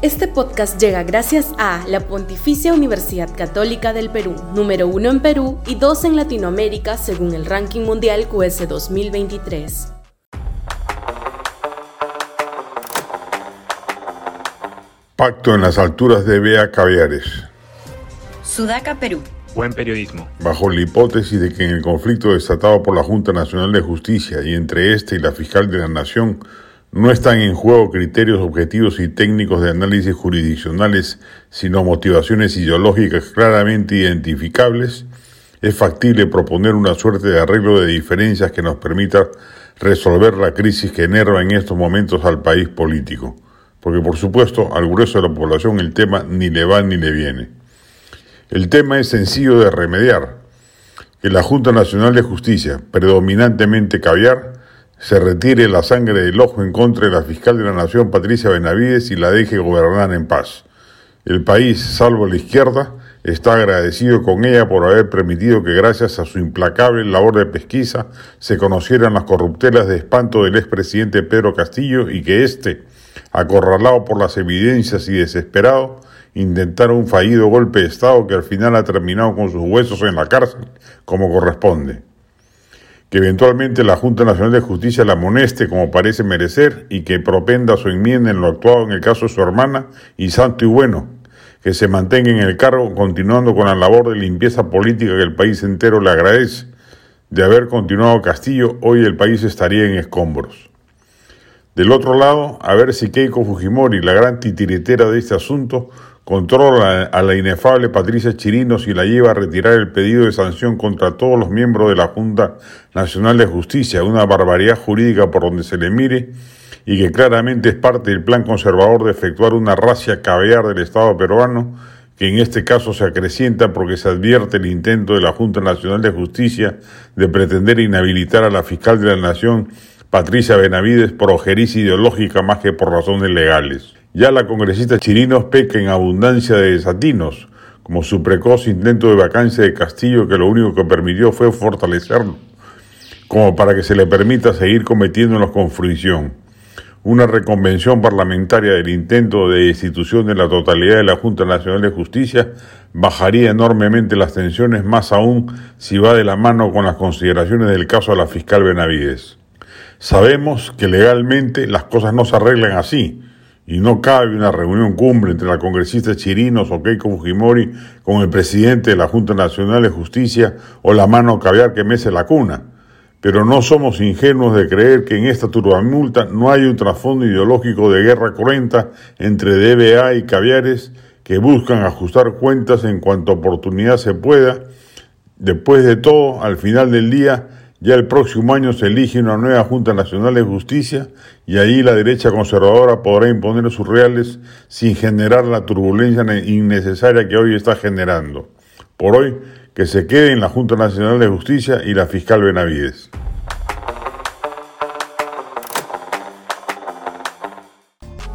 Este podcast llega gracias a la Pontificia Universidad Católica del Perú, número uno en Perú y dos en Latinoamérica según el ranking mundial QS 2023. Pacto en las alturas de Bea Caviares. Sudaca, Perú. Buen periodismo. Bajo la hipótesis de que en el conflicto desatado por la Junta Nacional de Justicia y entre este y la fiscal de la Nación no están en juego criterios objetivos y técnicos de análisis jurisdiccionales, sino motivaciones ideológicas claramente identificables, es factible proponer una suerte de arreglo de diferencias que nos permita resolver la crisis que enerva en estos momentos al país político. Porque por supuesto al grueso de la población el tema ni le va ni le viene. El tema es sencillo de remediar. Que la Junta Nacional de Justicia, predominantemente caviar, se retire la sangre del ojo en contra de la fiscal de la Nación, Patricia Benavides, y la deje gobernar en paz. El país, salvo la izquierda, está agradecido con ella por haber permitido que gracias a su implacable labor de pesquisa se conocieran las corruptelas de espanto del expresidente Pedro Castillo y que éste, acorralado por las evidencias y desesperado, intentara un fallido golpe de Estado que al final ha terminado con sus huesos en la cárcel, como corresponde que eventualmente la Junta Nacional de Justicia la amoneste como parece merecer y que propenda su enmienda en lo actuado en el caso de su hermana y santo y bueno, que se mantenga en el cargo continuando con la labor de limpieza política que el país entero le agradece. De haber continuado Castillo, hoy el país estaría en escombros. Del otro lado, a ver si Keiko Fujimori, la gran titiritera de este asunto, controla a la inefable Patricia Chirinos y la lleva a retirar el pedido de sanción contra todos los miembros de la Junta Nacional de Justicia, una barbaridad jurídica por donde se le mire y que claramente es parte del plan conservador de efectuar una racia caviar del Estado peruano, que en este caso se acrecienta porque se advierte el intento de la Junta Nacional de Justicia de pretender inhabilitar a la fiscal de la Nación, Patricia Benavides, por ojeriza ideológica más que por razones legales. Ya la congresista Chirinos peca en abundancia de desatinos, como su precoz intento de vacancia de Castillo que lo único que permitió fue fortalecerlo, como para que se le permita seguir cometiéndolos con fruición. Una reconvención parlamentaria del intento de destitución de la totalidad de la Junta Nacional de Justicia bajaría enormemente las tensiones, más aún si va de la mano con las consideraciones del caso a la fiscal Benavides. Sabemos que legalmente las cosas no se arreglan así, y no cabe una reunión cumbre entre la congresista Chirinos o Keiko Fujimori con el presidente de la Junta Nacional de Justicia o la mano caviar que mece la cuna. Pero no somos ingenuos de creer que en esta turbamulta no hay un trasfondo ideológico de guerra cruenta entre DBA y caviares que buscan ajustar cuentas en cuanto oportunidad se pueda. Después de todo, al final del día, ya el próximo año se elige una nueva Junta Nacional de Justicia y ahí la derecha conservadora podrá imponer sus reales sin generar la turbulencia innecesaria que hoy está generando. Por hoy, que se quede en la Junta Nacional de Justicia y la fiscal Benavides.